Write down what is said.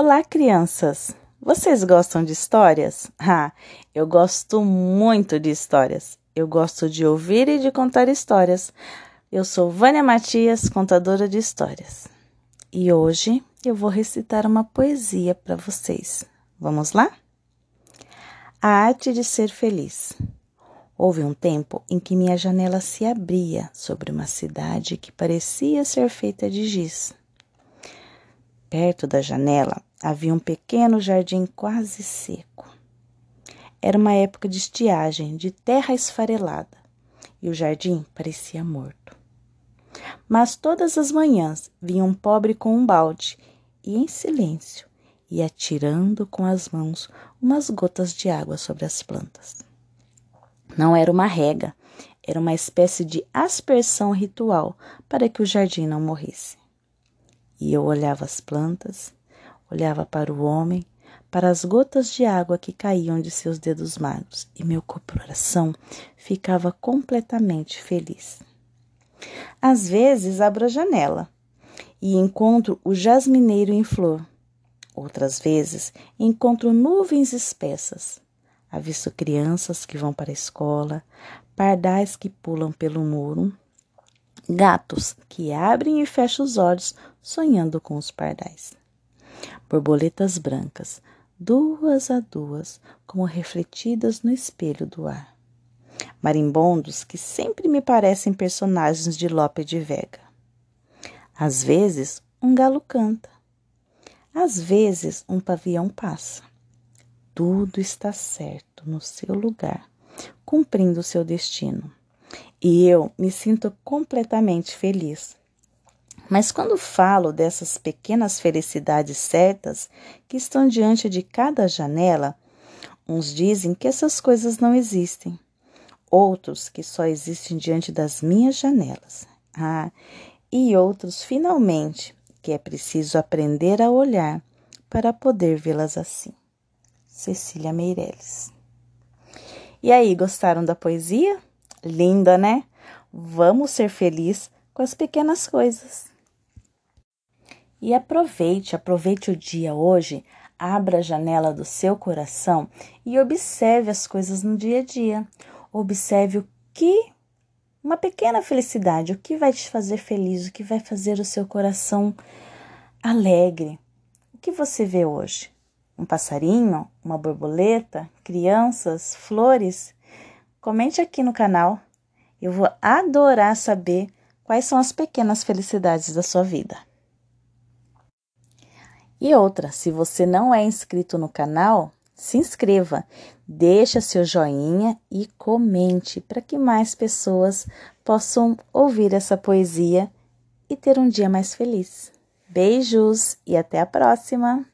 Olá, crianças! Vocês gostam de histórias? Ah, eu gosto muito de histórias. Eu gosto de ouvir e de contar histórias. Eu sou Vânia Matias, contadora de histórias. E hoje eu vou recitar uma poesia para vocês. Vamos lá? A arte de ser feliz. Houve um tempo em que minha janela se abria sobre uma cidade que parecia ser feita de giz. Perto da janela havia um pequeno jardim quase seco. Era uma época de estiagem, de terra esfarelada, e o jardim parecia morto. Mas todas as manhãs vinha um pobre com um balde e, em silêncio, ia tirando com as mãos umas gotas de água sobre as plantas. Não era uma rega, era uma espécie de aspersão ritual para que o jardim não morresse. E eu olhava as plantas, olhava para o homem, para as gotas de água que caíam de seus dedos magros, e meu coração ficava completamente feliz. Às vezes abro a janela e encontro o jasmineiro em flor. Outras vezes encontro nuvens espessas. Avisto crianças que vão para a escola, pardais que pulam pelo muro, gatos que abrem e fecham os olhos sonhando com os pardais. Borboletas brancas, duas a duas, como refletidas no espelho do ar. Marimbondos que sempre me parecem personagens de Lope de Vega. Às vezes, um galo canta. Às vezes, um pavião passa. Tudo está certo no seu lugar, cumprindo seu destino e eu me sinto completamente feliz. Mas quando falo dessas pequenas felicidades certas que estão diante de cada janela, uns dizem que essas coisas não existem, outros que só existem diante das minhas janelas. Ah, e outros, finalmente, que é preciso aprender a olhar para poder vê-las assim. Cecília Meirelles. E aí, gostaram da poesia? Linda, né? Vamos ser felizes com as pequenas coisas. E aproveite, aproveite o dia hoje, abra a janela do seu coração e observe as coisas no dia a dia. Observe o que uma pequena felicidade, o que vai te fazer feliz, o que vai fazer o seu coração alegre. O que você vê hoje? Um passarinho, uma borboleta, crianças, flores? Comente aqui no canal. Eu vou adorar saber quais são as pequenas felicidades da sua vida. E outra, se você não é inscrito no canal, se inscreva, deixa seu joinha e comente para que mais pessoas possam ouvir essa poesia e ter um dia mais feliz. Beijos e até a próxima!